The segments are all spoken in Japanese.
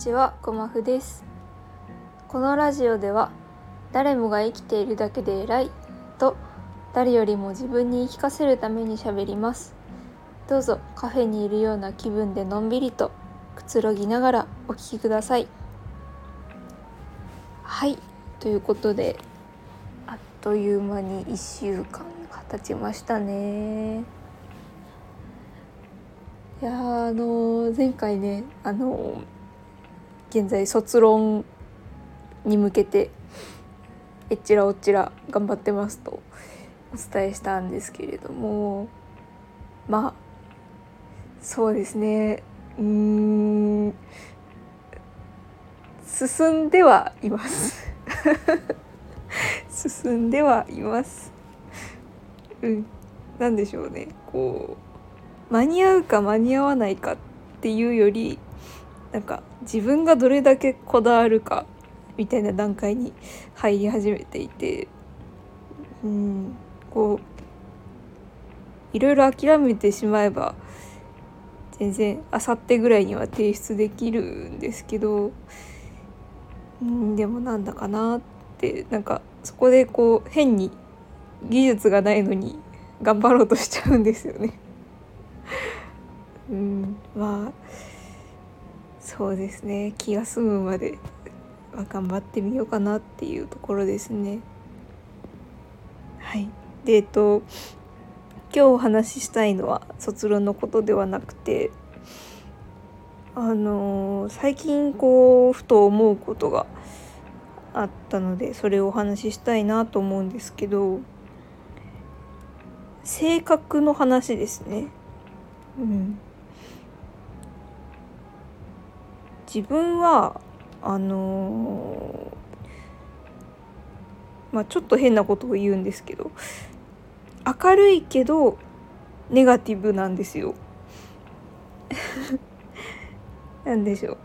ちはこまふです。このラジオでは誰もが生きているだけで偉いと誰よりも自分に言い聞かせるためにしゃべります。どうぞカフェにいるような気分でのんびりとくつろぎながらお聞きください。はいということであっという間に1週間が経ちましたね。いやあの前回ねあの現在卒論に向けてえっちらおっちら頑張ってますとお伝えしたんですけれどもまあそうですね。うん。進んではいます。進んではいます。うん。何でしょうね。こう間に合うか間に合わないかっていうよりなんか自分がどれだけこだわるかみたいな段階に入り始めていてうんこういろいろ諦めてしまえば全然あさってぐらいには提出できるんですけどうんでもなんだかなってなんかそこでこう変に技術がないのに頑張ろうとしちゃうんですよね。うんまあそうですね気が済むまで、頑張ってみようかなっていうところですね。はいでえっと今日お話ししたいのは卒論のことではなくてあの、最近こうふと思うことがあったのでそれをお話ししたいなと思うんですけど性格の話ですね。うん、自分はあのー、まあちょっと変なことを言うんですけど明るいけどネガティブなんですよ。なんでしょう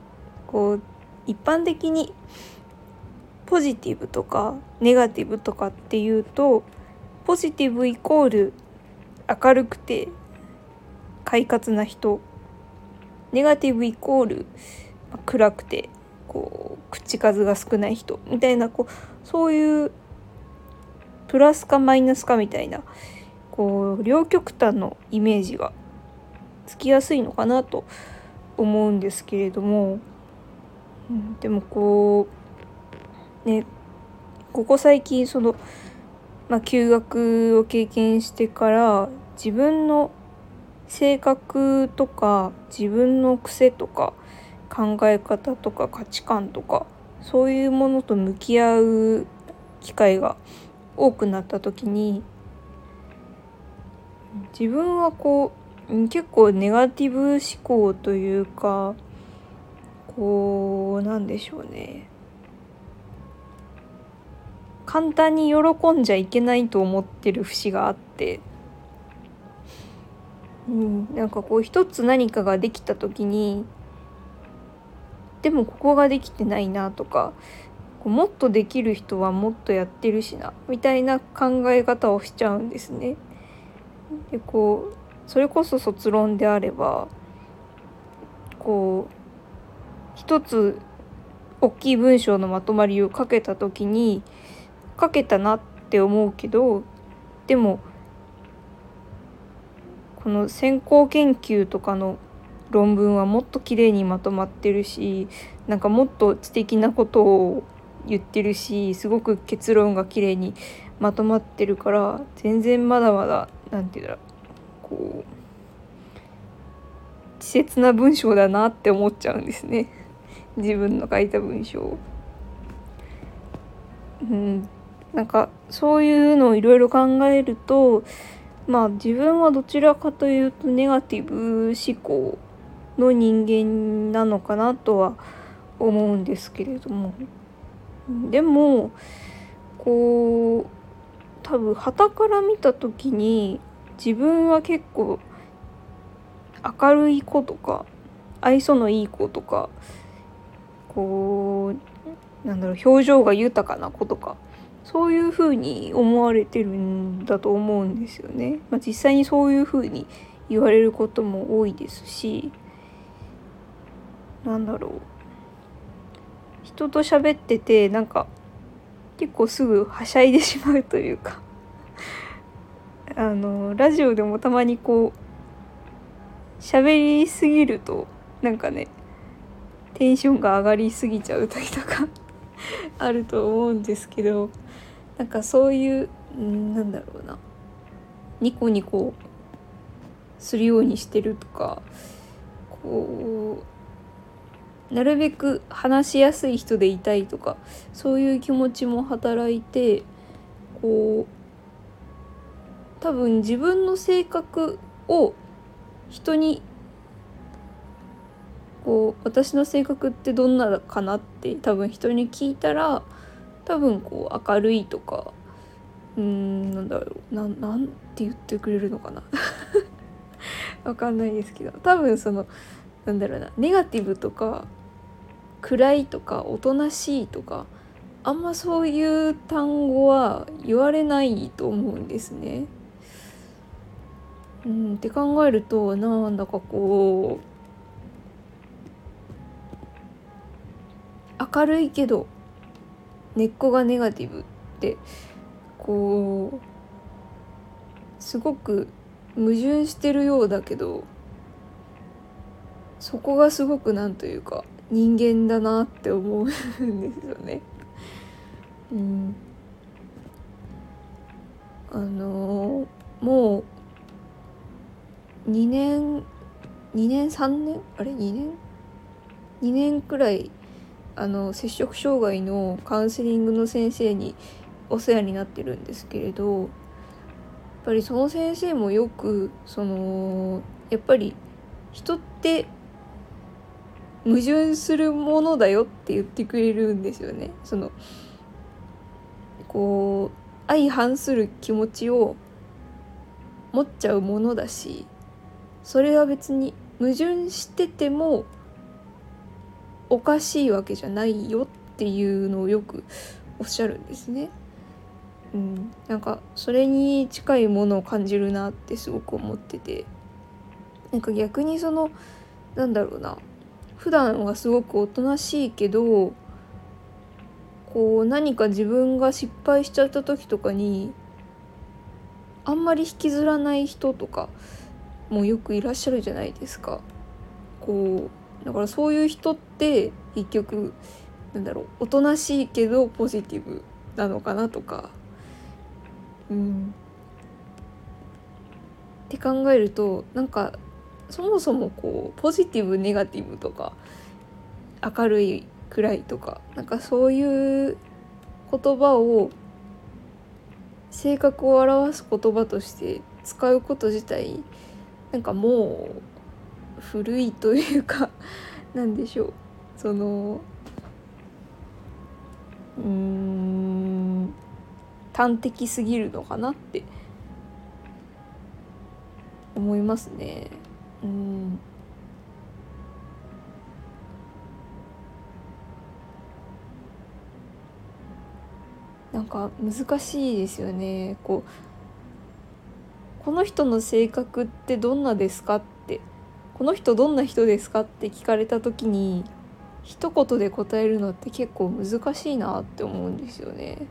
こう一般的にポジティブとかネガティブとかっていうとポジティブイコール明るくて快活な人ネガティブイコール暗くてこう口数が少ない人みたいなこうそういうプラスかマイナスかみたいなこう両極端のイメージがつきやすいのかなと思うんですけれども、うん、でもこうねここ最近その、まあ、休学を経験してから自分の性格とか自分の癖とか考え方とか価値観とかそういうものと向き合う機会が多くなった時に自分はこう結構ネガティブ思考というかこうなんでしょうね。簡単に喜んじゃいけないと思ってる節があってうん、なんかこう一つ何かができた時にでもここができてないなとかもっとできる人はもっとやってるしなみたいな考え方をしちゃうんですね。でこうそれこそ卒論であればこう一つ大きい文章のまとまりを書けた時に書けたなって思うけどでもこの先行研究とかの論文はもっと綺麗にまとまってるしなんかもっと知的なことを言ってるしすごく結論が綺麗にまとまってるから全然まだまだ何て言うんだろうこう稚拙な文章だなって思っちゃうんですね自分の書いた文章。うん、なんかそういうのをいろいろ考えるとまあ自分はどちらかというとネガティブ思考の人間なのかなとは思うんですけれどもでもこう多分旗から見た時に自分は結構明るい子とか愛想のいい子とかこうなんだろう表情が豊かな子とかそういうふうに思われてるんだと思うんですよね。まあ、実際にそういうふうに言われることも多いですしなんだろう。人と喋っててなんか結構すぐはしゃいでしまうというか。あのラジオでもたまにこう喋りすぎるとなんかねテンションが上がりすぎちゃう時とか あると思うんですけどなんかそういうなんだろうな。ニコニコするようにしてるとかこうなるべく話しやすい人でいたいとかそういう気持ちも働いてこう多分自分の性格を人にこう私の性格ってどんなかなって多分人に聞いたら多分こう明るいとかうんなんだろうななんて言ってくれるのかな。わかんないですけど多分そのなんだろうなネガティブとか暗いとかおとなしいとかあんまそういう単語は言われないと思うんですね。うん、って考えるとなんだかこう明るいけど根っこがネガティブってこうすごく矛盾してるようだけどそこがすごくなんというか人間だなって思うんですよね。うん、あのー、もう2年2年3年？あれ？2年？2年くらいあの摂食障害のカウンセリングの先生にお世話になってるんですけれどやっぱりその先生もよくそのやっぱり人って矛盾するものだよって言ってくれるんですよね。そのこう相反する気持ちを持っちゃうものだしそれは別に矛盾しててもおかしいわけじゃないよっていうのをよくおっしゃるんですね。うん、なんかそれに近いものを感じるなってすごく思っててなんか逆にそのなんだろうな普段はすごくおとなしいけどこう何か自分が失敗しちゃった時とかにあんまり引きずらない人とかもよくいらっしゃるじゃないですか。こうだからそういう人って結局なんだろうおとなしいけどポジティブなのかなとかうんって考えるとなんかそもそもこうポジティブネガティブとか明るい暗いとかなんかそういう言葉を性格を表す言葉として使うこと自体なんかもう古いというか なんでしょうそのうん端的すぎるのかなって思いますね。うん。なんか難しいですよね。こうこの人の性格ってどんなですかって。この人どんな人ですかって聞かれた時に一言で答えるのって結構難しいなって思うんですよね。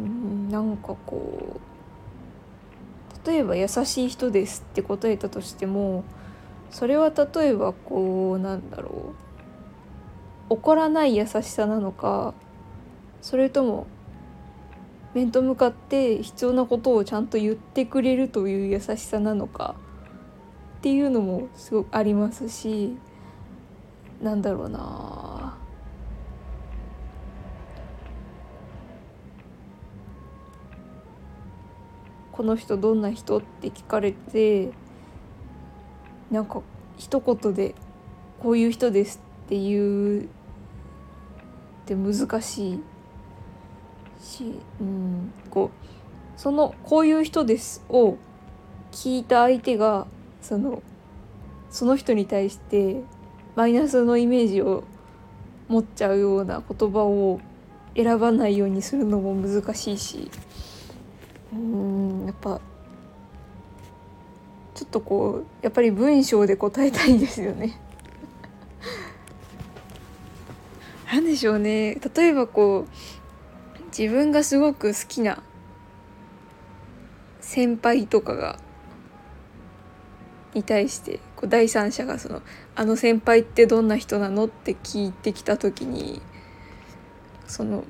うんなんかこう。例えば優しい人ですって答えたとしてもそれは例えばこうなんだろう怒らない優しさなのかそれとも面と向かって必要なことをちゃんと言ってくれるという優しさなのかっていうのもすごくありますしなんだろうなこの人どんな人？って聞かれてなんか一言でこういう人ですっていうって難しいし、うん、こうそのこういう人ですを聞いた相手がそのその人に対してマイナスのイメージを持っちゃうような言葉を選ばないようにするのも難しいしうん。やっぱちょっとこうやっぱり文章で答えたいですよね でしょうね例えばこう自分がすごく好きな先輩とかがに対してこう第三者がその「あの先輩ってどんな人なの?」って聞いてきた時にその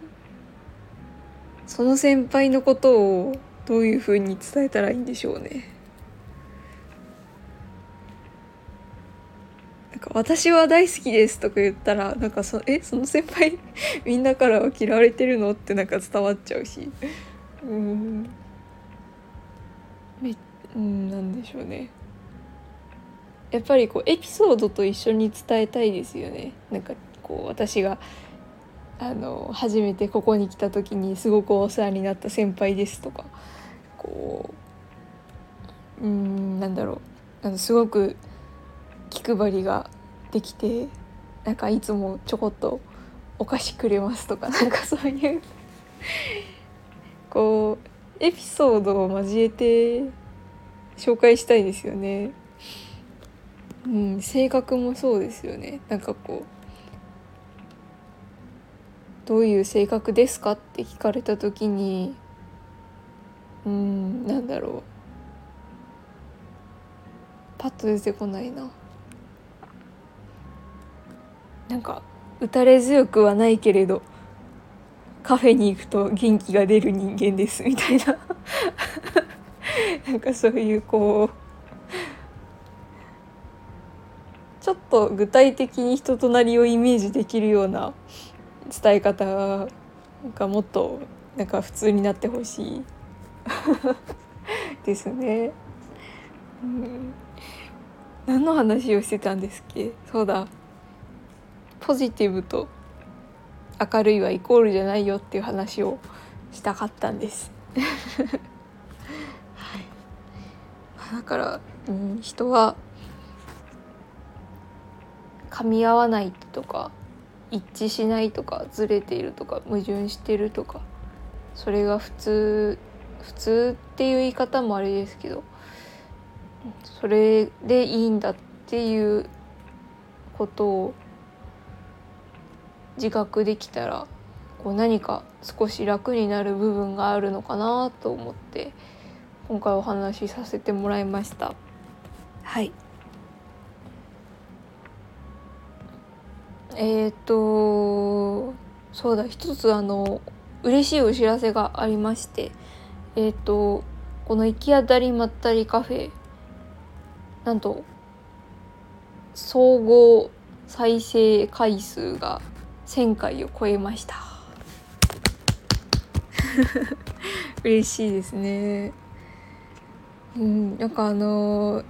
その先輩のことをどういうふうに伝えたらいいんでしょうね。なんか私は大好きですとか言ったらなんかそえその先輩 みんなからは嫌われてるのってなんか伝わっちゃうし。うん。めうんなんでしょうね。やっぱりこうエピソードと一緒に伝えたいですよね。なんかこう私があの初めてここに来た時にすごくお世話になった先輩ですとか。こううんなんだろうあのすごく気配りができてなんかいつもちょこっとお菓子くれますとかなんかそういうこうエピソードを交えて紹介したいですよね。うん、性格もそうですよねなんかこうどういう性格ですかって聞かれた時にうんなんだろう。パッと出てこないな。なんか打たれ強くはないけれどカフェに行くと元気が出る人間ですみたいな。なんかそういうこうちょっと具体的に人となりをイメージできるような伝え方がもっとなんか普通になってほしい。ですね。うん、何の話をしてたんですっけ？そうだポジティブと明るいはイコールじゃないよっていう話をしたかったんです。はい、だから、うん、人は噛み合わないとか一致しないとかずれているとか矛盾してるとかそれが普通普通っていう言い方もあれですけどそれでいいんだっていうことを自覚できたらこう何か少し楽になる部分があるのかなと思って今回お話しさせてもらいました。はいえっ、ー、とそうだ一つあの嬉しいお知らせがありましてえっ、ー、とこの行き当たりまったりカフェなんと総合再生回数が1,000回を超えました。嬉しいですね。うんなんかあの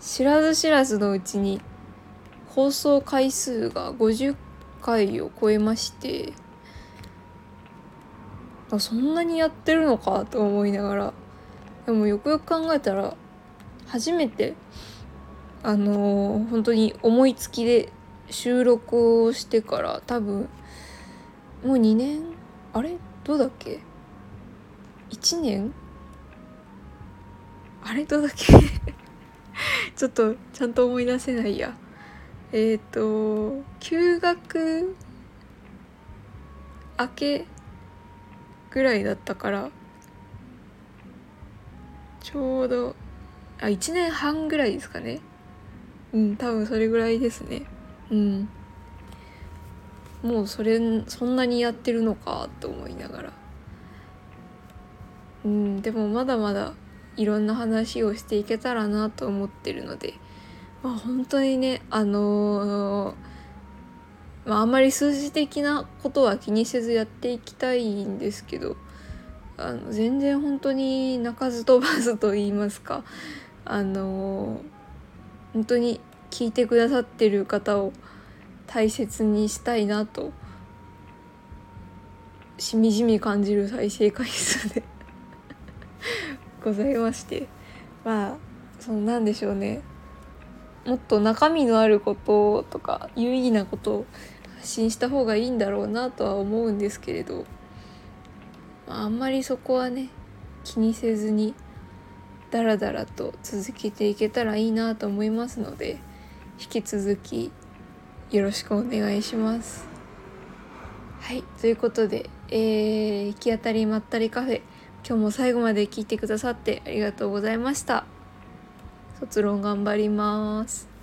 知らず知らずのうちに放送回数が50回を超えましてそんなにやってるのかと思いながら。でもよくよく考えたら初めてあのー、本当に思いつきで収録をしてから多分もう2年あれ？どうだっけ？1年？あれ？どうだっけ？ちょっとちゃんと思い出せないや。えっ、ー、と休学明けぐらいだったからちょうどあ1年半ぐらいですかね。うん多分それぐらいですね。うん。もうそれそんなにやってるのかと思いながら。うんでもまだまだいろんな話をしていけたらなと思ってるので。まあ、本当にねあのー、まあ、あんまり数字的なことは気にせずやっていきたいんですけどあの全然本当に鳴かず飛ばずと言いますかあの、本当に聞いてくださってる方を大切にしたいなとしみじみ感じる再生回数で ございましてまあそのなんでしょうね。もっと中身のあることとか有意義なことを信した方がいいんだろうなとは思うんですけれど、まあ、あんまりそこはね気にせずにダラダラと続けていけたらいいなと思いますので引き続きよろしくお願いします。はいということで、えー、行き当たりまったりカフェ今日も最後まで聞いてくださってありがとうございました。卒論頑張ります。